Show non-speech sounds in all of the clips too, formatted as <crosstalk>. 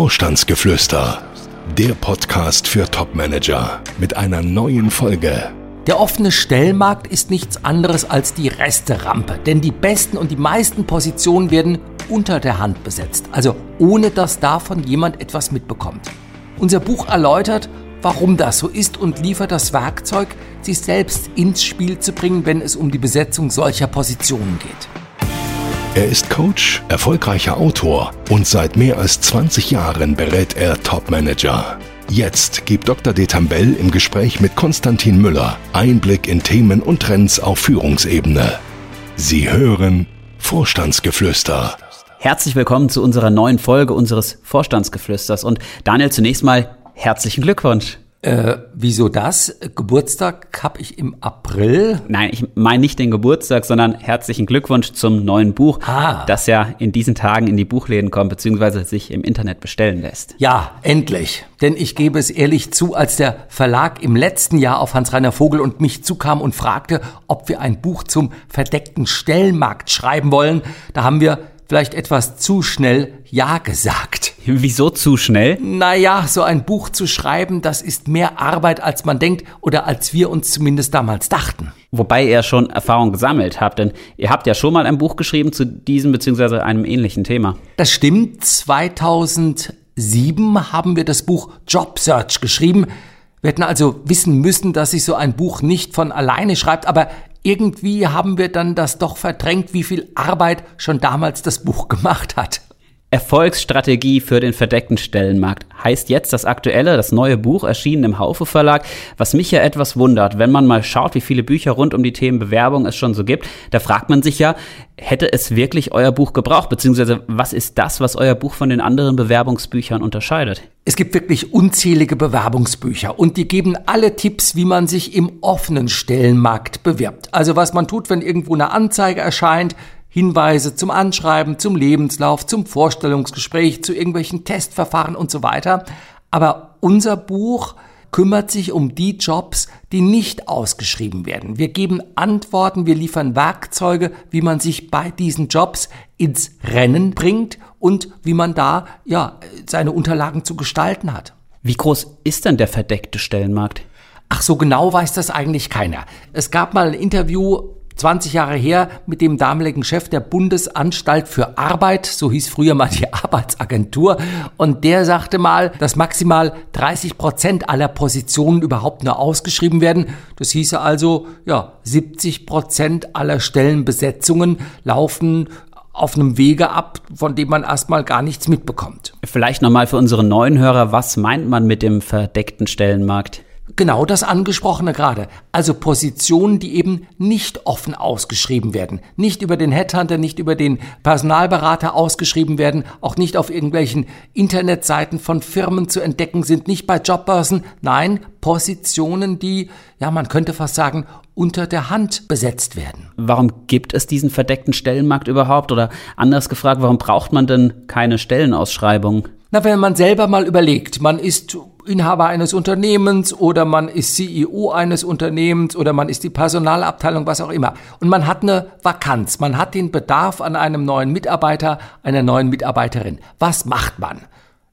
Vorstandsgeflüster, der Podcast für Topmanager mit einer neuen Folge. Der offene Stellmarkt ist nichts anderes als die Resterampe, denn die besten und die meisten Positionen werden unter der Hand besetzt, also ohne dass davon jemand etwas mitbekommt. Unser Buch erläutert, warum das so ist und liefert das Werkzeug, sich selbst ins Spiel zu bringen, wenn es um die Besetzung solcher Positionen geht. Er ist Coach, erfolgreicher Autor und seit mehr als 20 Jahren berät er Topmanager. Jetzt gibt Dr. Detambell im Gespräch mit Konstantin Müller Einblick in Themen und Trends auf Führungsebene. Sie hören Vorstandsgeflüster. Herzlich willkommen zu unserer neuen Folge unseres Vorstandsgeflüsters. Und Daniel, zunächst mal herzlichen Glückwunsch. Äh, wieso das? Geburtstag habe ich im April. Nein, ich meine nicht den Geburtstag, sondern herzlichen Glückwunsch zum neuen Buch, Ah. das ja in diesen Tagen in die Buchläden kommt, beziehungsweise sich im Internet bestellen lässt. Ja, endlich. Denn ich gebe es ehrlich zu, als der Verlag im letzten Jahr auf Hans-Reiner Vogel und mich zukam und fragte, ob wir ein Buch zum verdeckten Stellmarkt schreiben wollen, da haben wir vielleicht etwas zu schnell Ja gesagt. Wieso zu schnell? Naja, so ein Buch zu schreiben, das ist mehr Arbeit, als man denkt oder als wir uns zumindest damals dachten. Wobei ihr schon Erfahrung gesammelt habt, denn ihr habt ja schon mal ein Buch geschrieben zu diesem beziehungsweise einem ähnlichen Thema. Das stimmt, 2007 haben wir das Buch Job Search geschrieben. Wir hätten also wissen müssen, dass sich so ein Buch nicht von alleine schreibt, aber irgendwie haben wir dann das doch verdrängt, wie viel Arbeit schon damals das Buch gemacht hat. Erfolgsstrategie für den verdeckten Stellenmarkt heißt jetzt das aktuelle, das neue Buch erschienen im Haufe Verlag, was mich ja etwas wundert, wenn man mal schaut, wie viele Bücher rund um die Themen Bewerbung es schon so gibt, da fragt man sich ja, hätte es wirklich euer Buch gebraucht, beziehungsweise was ist das, was euer Buch von den anderen Bewerbungsbüchern unterscheidet? Es gibt wirklich unzählige Bewerbungsbücher und die geben alle Tipps, wie man sich im offenen Stellenmarkt bewirbt. Also was man tut, wenn irgendwo eine Anzeige erscheint, Hinweise zum Anschreiben, zum Lebenslauf, zum Vorstellungsgespräch, zu irgendwelchen Testverfahren und so weiter. Aber unser Buch kümmert sich um die Jobs, die nicht ausgeschrieben werden. Wir geben Antworten, wir liefern Werkzeuge, wie man sich bei diesen Jobs ins Rennen bringt und wie man da ja seine Unterlagen zu gestalten hat. Wie groß ist denn der verdeckte Stellenmarkt? Ach, so genau weiß das eigentlich keiner. Es gab mal ein Interview 20 Jahre her mit dem damaligen Chef der Bundesanstalt für Arbeit, so hieß früher mal die <laughs> Arbeitsagentur, und der sagte mal, dass maximal 30 Prozent aller Positionen überhaupt nur ausgeschrieben werden. Das hieße also, ja, 70 Prozent aller Stellenbesetzungen laufen auf einem Wege ab, von dem man erstmal gar nichts mitbekommt. Vielleicht nochmal für unsere neuen Hörer, was meint man mit dem verdeckten Stellenmarkt? Genau das angesprochene gerade. Also Positionen, die eben nicht offen ausgeschrieben werden. Nicht über den Headhunter, nicht über den Personalberater ausgeschrieben werden, auch nicht auf irgendwelchen Internetseiten von Firmen zu entdecken sind, nicht bei Jobbörsen. Nein, Positionen, die, ja, man könnte fast sagen, unter der Hand besetzt werden. Warum gibt es diesen verdeckten Stellenmarkt überhaupt? Oder anders gefragt, warum braucht man denn keine Stellenausschreibung? Na, wenn man selber mal überlegt, man ist Inhaber eines Unternehmens oder man ist CEO eines Unternehmens oder man ist die Personalabteilung, was auch immer. Und man hat eine Vakanz, man hat den Bedarf an einem neuen Mitarbeiter, einer neuen Mitarbeiterin. Was macht man?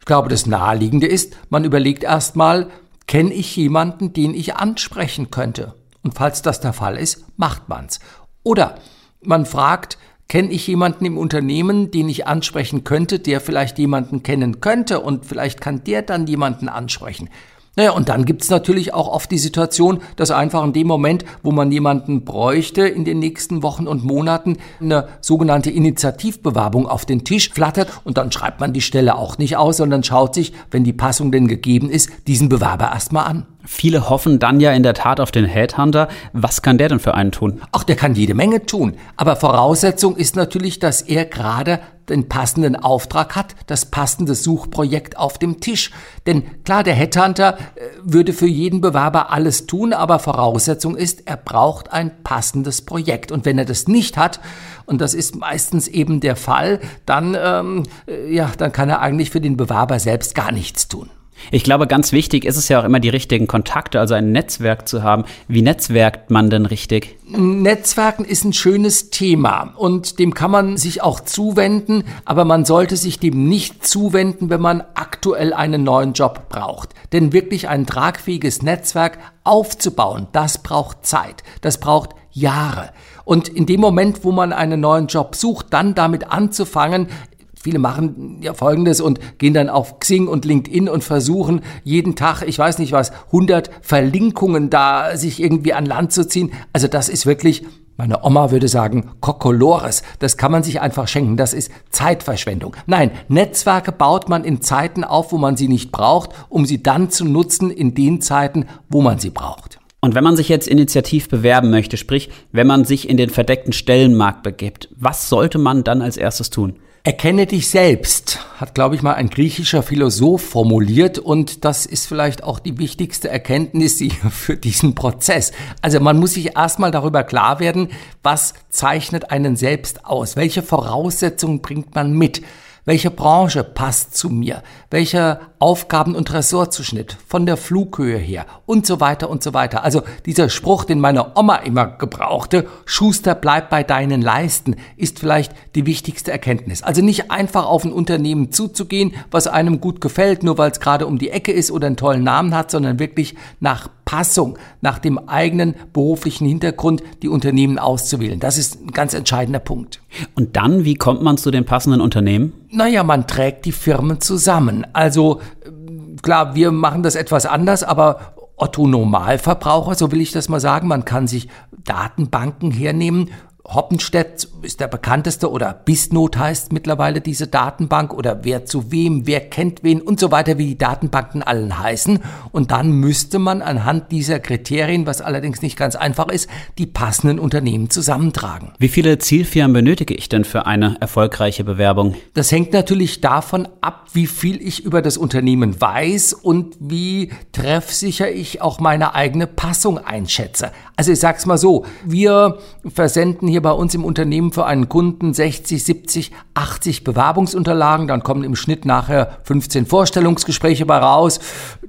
Ich glaube, das Naheliegende ist, man überlegt erstmal, kenne ich jemanden, den ich ansprechen könnte? Und falls das der Fall ist, macht man's. Oder man fragt, Kenne ich jemanden im Unternehmen, den ich ansprechen könnte, der vielleicht jemanden kennen könnte und vielleicht kann der dann jemanden ansprechen? Naja, und dann gibt's natürlich auch oft die Situation, dass einfach in dem Moment, wo man jemanden bräuchte, in den nächsten Wochen und Monaten eine sogenannte Initiativbewerbung auf den Tisch flattert und dann schreibt man die Stelle auch nicht aus, sondern schaut sich, wenn die Passung denn gegeben ist, diesen Bewerber erstmal an. Viele hoffen dann ja in der Tat auf den Headhunter. Was kann der denn für einen tun? Ach, der kann jede Menge tun. Aber Voraussetzung ist natürlich, dass er gerade den passenden Auftrag hat, das passende Suchprojekt auf dem Tisch. Denn klar, der Headhunter äh, würde für jeden Bewerber alles tun, aber Voraussetzung ist, er braucht ein passendes Projekt. Und wenn er das nicht hat, und das ist meistens eben der Fall, dann, ähm, äh, ja, dann kann er eigentlich für den Bewerber selbst gar nichts tun. Ich glaube, ganz wichtig ist es ja auch immer, die richtigen Kontakte, also ein Netzwerk zu haben. Wie netzwerkt man denn richtig? Netzwerken ist ein schönes Thema und dem kann man sich auch zuwenden, aber man sollte sich dem nicht zuwenden, wenn man aktuell einen neuen Job braucht. Denn wirklich ein tragfähiges Netzwerk aufzubauen, das braucht Zeit, das braucht Jahre. Und in dem Moment, wo man einen neuen Job sucht, dann damit anzufangen, Viele machen ja Folgendes und gehen dann auf Xing und LinkedIn und versuchen jeden Tag, ich weiß nicht was, 100 Verlinkungen da sich irgendwie an Land zu ziehen. Also das ist wirklich, meine Oma würde sagen, Kokolores. Das kann man sich einfach schenken. Das ist Zeitverschwendung. Nein, Netzwerke baut man in Zeiten auf, wo man sie nicht braucht, um sie dann zu nutzen in den Zeiten, wo man sie braucht. Und wenn man sich jetzt initiativ bewerben möchte, sprich, wenn man sich in den verdeckten Stellenmarkt begibt, was sollte man dann als erstes tun? Erkenne dich selbst, hat, glaube ich, mal ein griechischer Philosoph formuliert und das ist vielleicht auch die wichtigste Erkenntnis <laughs> für diesen Prozess. Also man muss sich erstmal darüber klar werden, was zeichnet einen selbst aus, welche Voraussetzungen bringt man mit. Welche Branche passt zu mir? Welcher Aufgaben- und Ressortzuschnitt von der Flughöhe her und so weiter und so weiter. Also dieser Spruch, den meine Oma immer gebrauchte, Schuster bleib bei deinen Leisten, ist vielleicht die wichtigste Erkenntnis. Also nicht einfach auf ein Unternehmen zuzugehen, was einem gut gefällt, nur weil es gerade um die Ecke ist oder einen tollen Namen hat, sondern wirklich nach Passung, nach dem eigenen beruflichen Hintergrund die Unternehmen auszuwählen. Das ist ein ganz entscheidender Punkt. Und dann, wie kommt man zu den passenden Unternehmen? Naja, man trägt die Firmen zusammen. Also klar, wir machen das etwas anders, aber Otto Normalverbraucher, so will ich das mal sagen, man kann sich Datenbanken hernehmen Hoppenstedt ist der bekannteste oder Bisnot heißt mittlerweile diese Datenbank oder wer zu wem, wer kennt wen und so weiter, wie die Datenbanken allen heißen. Und dann müsste man anhand dieser Kriterien, was allerdings nicht ganz einfach ist, die passenden Unternehmen zusammentragen. Wie viele Zielfirmen benötige ich denn für eine erfolgreiche Bewerbung? Das hängt natürlich davon ab, wie viel ich über das Unternehmen weiß und wie treffsicher ich auch meine eigene Passung einschätze. Also ich sag's mal so, wir versenden hier bei uns im Unternehmen für einen Kunden 60, 70, 80 Bewerbungsunterlagen, dann kommen im Schnitt nachher 15 Vorstellungsgespräche bei raus.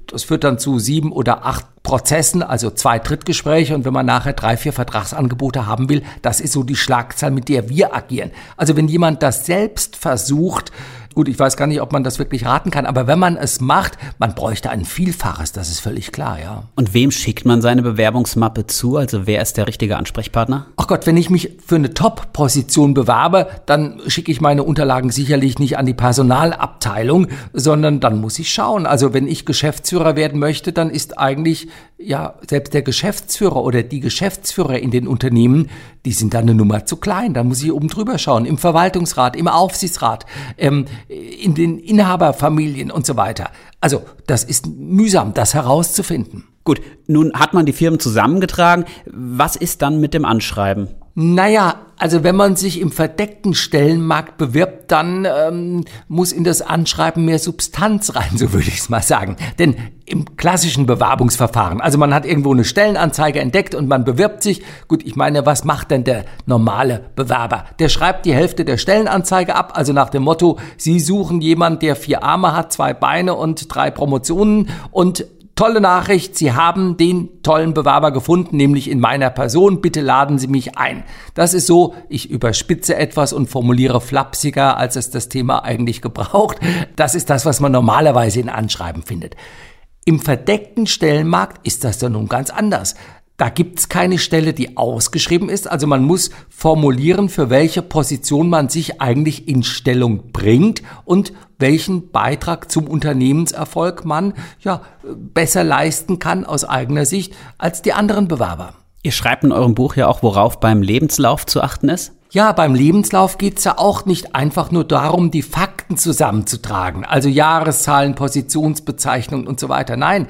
Das führt dann zu sieben oder acht Prozessen, also zwei Drittgespräche und wenn man nachher drei, vier Vertragsangebote haben will, das ist so die Schlagzahl, mit der wir agieren. Also wenn jemand das selbst versucht, Gut, ich weiß gar nicht, ob man das wirklich raten kann, aber wenn man es macht, man bräuchte ein Vielfaches, das ist völlig klar, ja. Und wem schickt man seine Bewerbungsmappe zu? Also wer ist der richtige Ansprechpartner? Ach Gott, wenn ich mich für eine Top-Position bewerbe, dann schicke ich meine Unterlagen sicherlich nicht an die Personalabteilung, sondern dann muss ich schauen. Also wenn ich Geschäftsführer werden möchte, dann ist eigentlich ja selbst der Geschäftsführer oder die Geschäftsführer in den Unternehmen, die sind dann eine Nummer zu klein. Da muss ich oben drüber schauen, im Verwaltungsrat, im Aufsichtsrat. Ähm, in den Inhaberfamilien und so weiter. Also das ist mühsam, das herauszufinden. Gut, nun hat man die Firmen zusammengetragen. Was ist dann mit dem Anschreiben? Naja, also wenn man sich im verdeckten Stellenmarkt bewirbt, dann ähm, muss in das Anschreiben mehr Substanz rein, so würde ich es mal sagen. Denn im klassischen Bewerbungsverfahren, also man hat irgendwo eine Stellenanzeige entdeckt und man bewirbt sich. Gut, ich meine, was macht denn der normale Bewerber? Der schreibt die Hälfte der Stellenanzeige ab, also nach dem Motto, Sie suchen jemand, der vier Arme hat, zwei Beine und drei Promotionen und Tolle Nachricht, Sie haben den tollen Bewerber gefunden, nämlich in meiner Person. Bitte laden Sie mich ein. Das ist so, ich überspitze etwas und formuliere flapsiger, als es das Thema eigentlich gebraucht. Das ist das, was man normalerweise in Anschreiben findet. Im verdeckten Stellenmarkt ist das dann nun ganz anders. Da gibt's keine Stelle, die ausgeschrieben ist. Also man muss formulieren, für welche Position man sich eigentlich in Stellung bringt und welchen Beitrag zum Unternehmenserfolg man ja besser leisten kann aus eigener Sicht als die anderen Bewerber. Ihr schreibt in eurem Buch ja auch, worauf beim Lebenslauf zu achten ist. Ja, beim Lebenslauf geht's ja auch nicht einfach nur darum, die Fakten zusammenzutragen, also Jahreszahlen, Positionsbezeichnungen und so weiter. Nein,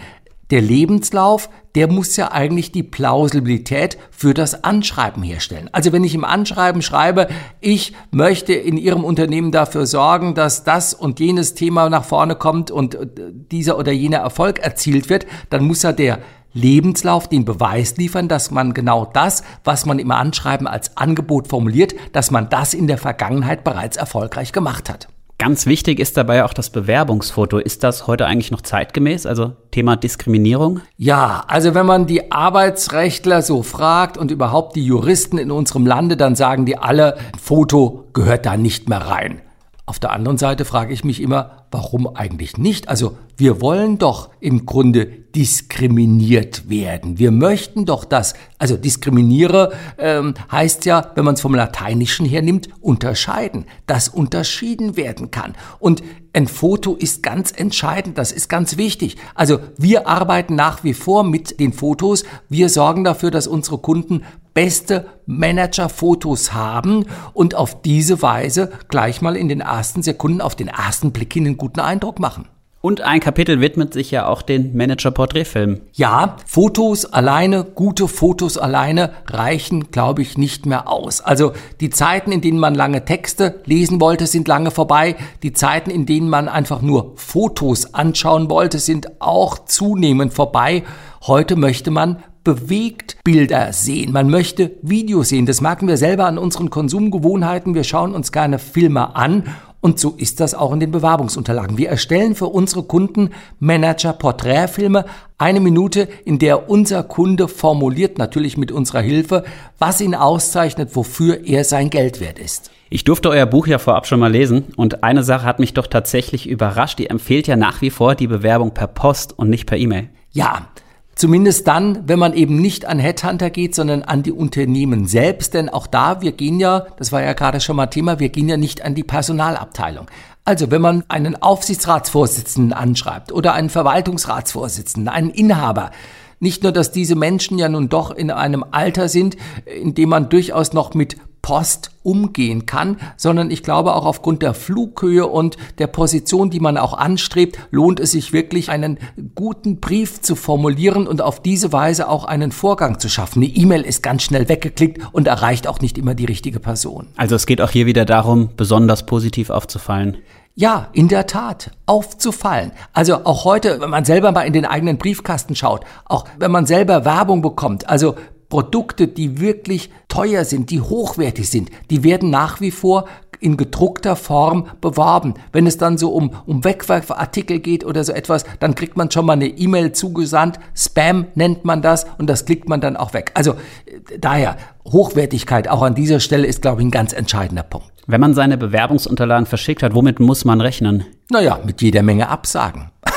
der Lebenslauf, der muss ja eigentlich die Plausibilität für das Anschreiben herstellen. Also wenn ich im Anschreiben schreibe, ich möchte in Ihrem Unternehmen dafür sorgen, dass das und jenes Thema nach vorne kommt und äh, dieser oder jener Erfolg erzielt wird, dann muss ja der Lebenslauf den Beweis liefern, dass man genau das, was man im Anschreiben als Angebot formuliert, dass man das in der Vergangenheit bereits erfolgreich gemacht hat. Ganz wichtig ist dabei auch das Bewerbungsfoto. Ist das heute eigentlich noch zeitgemäß? Also Thema Diskriminierung? Ja, also wenn man die Arbeitsrechtler so fragt und überhaupt die Juristen in unserem Lande, dann sagen die alle, Foto gehört da nicht mehr rein. Auf der anderen Seite frage ich mich immer, warum eigentlich nicht? Also wir wollen doch im Grunde diskriminiert werden. Wir möchten doch das, also diskriminiere ähm, heißt ja, wenn man es vom Lateinischen her nimmt, unterscheiden, dass unterschieden werden kann. Und ein Foto ist ganz entscheidend, das ist ganz wichtig. Also wir arbeiten nach wie vor mit den Fotos. Wir sorgen dafür, dass unsere Kunden beste Manager-Fotos haben und auf diese Weise gleich mal in den ersten Sekunden auf den ersten Blick hin einen guten Eindruck machen. Und ein Kapitel widmet sich ja auch den Manager-Porträtfilmen. Ja, Fotos alleine, gute Fotos alleine reichen, glaube ich, nicht mehr aus. Also die Zeiten, in denen man lange Texte lesen wollte, sind lange vorbei. Die Zeiten, in denen man einfach nur Fotos anschauen wollte, sind auch zunehmend vorbei. Heute möchte man bewegt Bilder sehen. Man möchte Videos sehen. Das merken wir selber an unseren Konsumgewohnheiten. Wir schauen uns gerne Filme an und so ist das auch in den Bewerbungsunterlagen. Wir erstellen für unsere Kunden Manager-Porträtfilme, eine Minute, in der unser Kunde formuliert, natürlich mit unserer Hilfe, was ihn auszeichnet, wofür er sein Geld wert ist. Ich durfte euer Buch ja vorab schon mal lesen und eine Sache hat mich doch tatsächlich überrascht. Ihr empfehlt ja nach wie vor die Bewerbung per Post und nicht per E-Mail. Ja, Zumindest dann, wenn man eben nicht an Headhunter geht, sondern an die Unternehmen selbst. Denn auch da, wir gehen ja, das war ja gerade schon mal Thema, wir gehen ja nicht an die Personalabteilung. Also wenn man einen Aufsichtsratsvorsitzenden anschreibt oder einen Verwaltungsratsvorsitzenden, einen Inhaber, nicht nur, dass diese Menschen ja nun doch in einem Alter sind, in dem man durchaus noch mit Post umgehen kann, sondern ich glaube auch aufgrund der Flughöhe und der Position, die man auch anstrebt, lohnt es sich wirklich einen guten Brief zu formulieren und auf diese Weise auch einen Vorgang zu schaffen. Eine E-Mail ist ganz schnell weggeklickt und erreicht auch nicht immer die richtige Person. Also es geht auch hier wieder darum, besonders positiv aufzufallen. Ja, in der Tat, aufzufallen. Also auch heute, wenn man selber mal in den eigenen Briefkasten schaut, auch wenn man selber Werbung bekommt, also Produkte, die wirklich teuer sind, die hochwertig sind, die werden nach wie vor in gedruckter Form beworben. Wenn es dann so um, um Wegwerfartikel geht oder so etwas, dann kriegt man schon mal eine E-Mail zugesandt. Spam nennt man das und das klickt man dann auch weg. Also äh, daher, Hochwertigkeit auch an dieser Stelle ist, glaube ich, ein ganz entscheidender Punkt. Wenn man seine Bewerbungsunterlagen verschickt hat, womit muss man rechnen? Naja, mit jeder Menge Absagen. <laughs>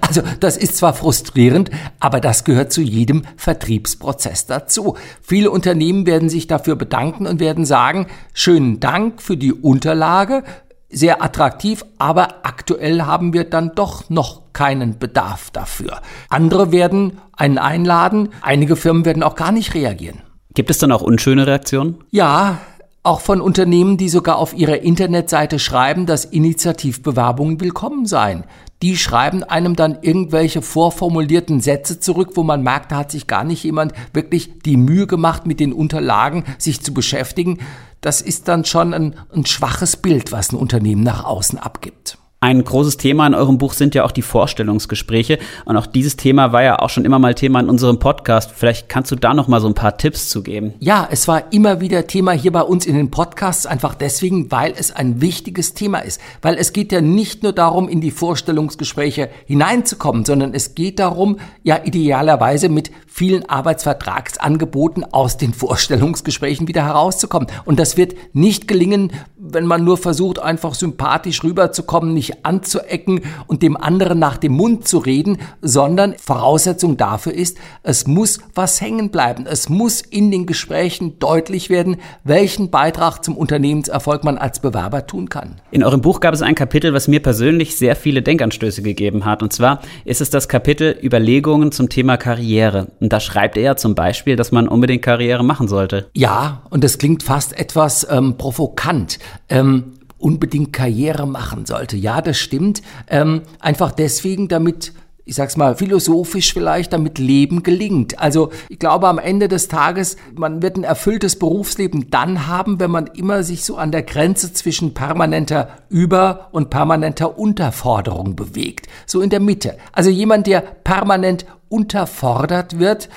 Also das ist zwar frustrierend, aber das gehört zu jedem Vertriebsprozess dazu. Viele Unternehmen werden sich dafür bedanken und werden sagen, schönen Dank für die Unterlage, sehr attraktiv, aber aktuell haben wir dann doch noch keinen Bedarf dafür. Andere werden einen einladen, einige Firmen werden auch gar nicht reagieren. Gibt es dann auch unschöne Reaktionen? Ja, auch von Unternehmen, die sogar auf ihrer Internetseite schreiben, dass Initiativbewerbungen willkommen seien. Die schreiben einem dann irgendwelche vorformulierten Sätze zurück, wo man merkt, da hat sich gar nicht jemand wirklich die Mühe gemacht, mit den Unterlagen sich zu beschäftigen. Das ist dann schon ein, ein schwaches Bild, was ein Unternehmen nach außen abgibt. Ein großes Thema in eurem Buch sind ja auch die Vorstellungsgespräche. Und auch dieses Thema war ja auch schon immer mal Thema in unserem Podcast. Vielleicht kannst du da noch mal so ein paar Tipps zu geben. Ja, es war immer wieder Thema hier bei uns in den Podcasts, einfach deswegen, weil es ein wichtiges Thema ist. Weil es geht ja nicht nur darum, in die Vorstellungsgespräche hineinzukommen, sondern es geht darum, ja idealerweise mit vielen Arbeitsvertragsangeboten aus den Vorstellungsgesprächen wieder herauszukommen. Und das wird nicht gelingen, wenn man nur versucht, einfach sympathisch rüberzukommen, nicht anzuecken und dem anderen nach dem Mund zu reden, sondern Voraussetzung dafür ist, es muss was hängen bleiben. Es muss in den Gesprächen deutlich werden, welchen Beitrag zum Unternehmenserfolg man als Bewerber tun kann. In eurem Buch gab es ein Kapitel, was mir persönlich sehr viele Denkanstöße gegeben hat. Und zwar ist es das Kapitel Überlegungen zum Thema Karriere. Und da schreibt er zum Beispiel, dass man unbedingt Karriere machen sollte. Ja, und das klingt fast etwas ähm, provokant. Ähm, unbedingt Karriere machen sollte. Ja, das stimmt. Ähm, einfach deswegen, damit ich sag's mal, philosophisch vielleicht, damit Leben gelingt. Also ich glaube am Ende des Tages, man wird ein erfülltes Berufsleben dann haben, wenn man immer sich so an der Grenze zwischen permanenter Über- und permanenter Unterforderung bewegt. So in der Mitte. Also jemand, der permanent unterfordert wird,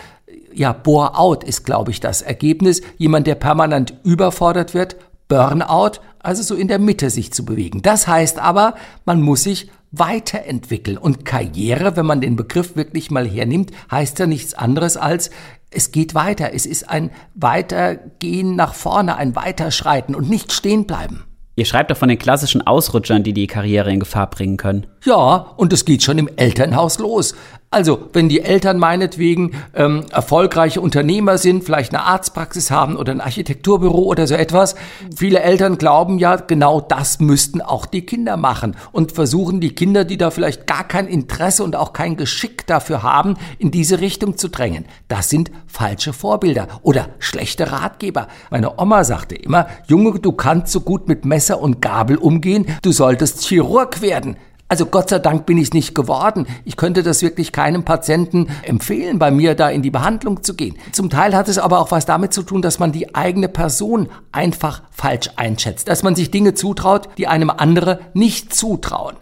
ja, Bore-out ist, glaube ich, das Ergebnis. Jemand, der permanent überfordert wird, Burnout, also so in der Mitte sich zu bewegen. Das heißt aber, man muss sich weiterentwickeln. Und Karriere, wenn man den Begriff wirklich mal hernimmt, heißt ja nichts anderes als, es geht weiter. Es ist ein Weitergehen nach vorne, ein Weiterschreiten und nicht stehen bleiben. Ihr schreibt doch von den klassischen Ausrutschern, die die Karriere in Gefahr bringen können. Ja, und es geht schon im Elternhaus los. Also, wenn die Eltern meinetwegen ähm, erfolgreiche Unternehmer sind, vielleicht eine Arztpraxis haben oder ein Architekturbüro oder so etwas, viele Eltern glauben ja, genau das müssten auch die Kinder machen und versuchen die Kinder, die da vielleicht gar kein Interesse und auch kein Geschick dafür haben, in diese Richtung zu drängen. Das sind falsche Vorbilder oder schlechte Ratgeber. Meine Oma sagte immer, Junge, du kannst so gut mit Messer und Gabel umgehen, du solltest Chirurg werden. Also Gott sei Dank bin ich nicht geworden. Ich könnte das wirklich keinem Patienten empfehlen, bei mir da in die Behandlung zu gehen. Zum Teil hat es aber auch was damit zu tun, dass man die eigene Person einfach falsch einschätzt, dass man sich Dinge zutraut, die einem andere nicht zutrauen.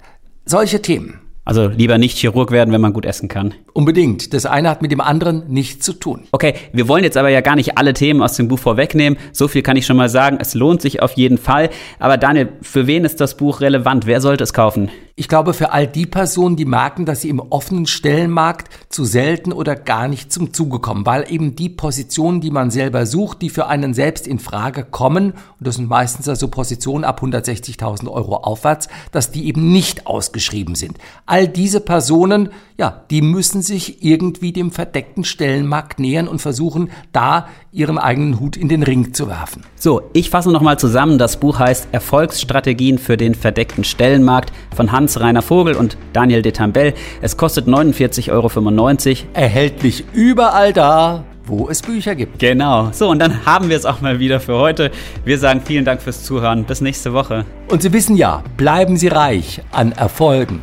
Solche Themen. Also lieber nicht Chirurg werden, wenn man gut essen kann. Unbedingt. Das eine hat mit dem anderen nichts zu tun. Okay, wir wollen jetzt aber ja gar nicht alle Themen aus dem Buch vorwegnehmen. So viel kann ich schon mal sagen. Es lohnt sich auf jeden Fall. Aber Daniel, für wen ist das Buch relevant? Wer sollte es kaufen? Ich glaube, für all die Personen, die merken, dass sie im offenen Stellenmarkt zu selten oder gar nicht zum Zuge kommen, weil eben die Positionen, die man selber sucht, die für einen selbst in Frage kommen, und das sind meistens also Positionen ab 160.000 Euro aufwärts, dass die eben nicht ausgeschrieben sind. All diese Personen, ja, die müssen sich irgendwie dem verdeckten Stellenmarkt nähern und versuchen, da ihren eigenen Hut in den Ring zu werfen. So, ich fasse nochmal zusammen. Das Buch heißt Erfolgsstrategien für den verdeckten Stellenmarkt von Hans Hans-Rainer Vogel und Daniel Detambell. Es kostet 49,95 Euro. Erhältlich überall da, wo es Bücher gibt. Genau. So, und dann haben wir es auch mal wieder für heute. Wir sagen vielen Dank fürs Zuhören. Bis nächste Woche. Und Sie wissen ja, bleiben Sie reich an Erfolgen.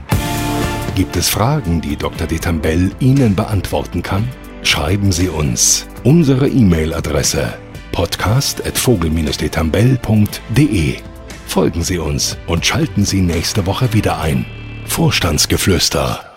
Gibt es Fragen, die Dr. Detambell Ihnen beantworten kann? Schreiben Sie uns. Unsere E-Mail-Adresse podcast.vogel-detambell.de Folgen Sie uns und schalten Sie nächste Woche wieder ein. Vorstandsgeflüster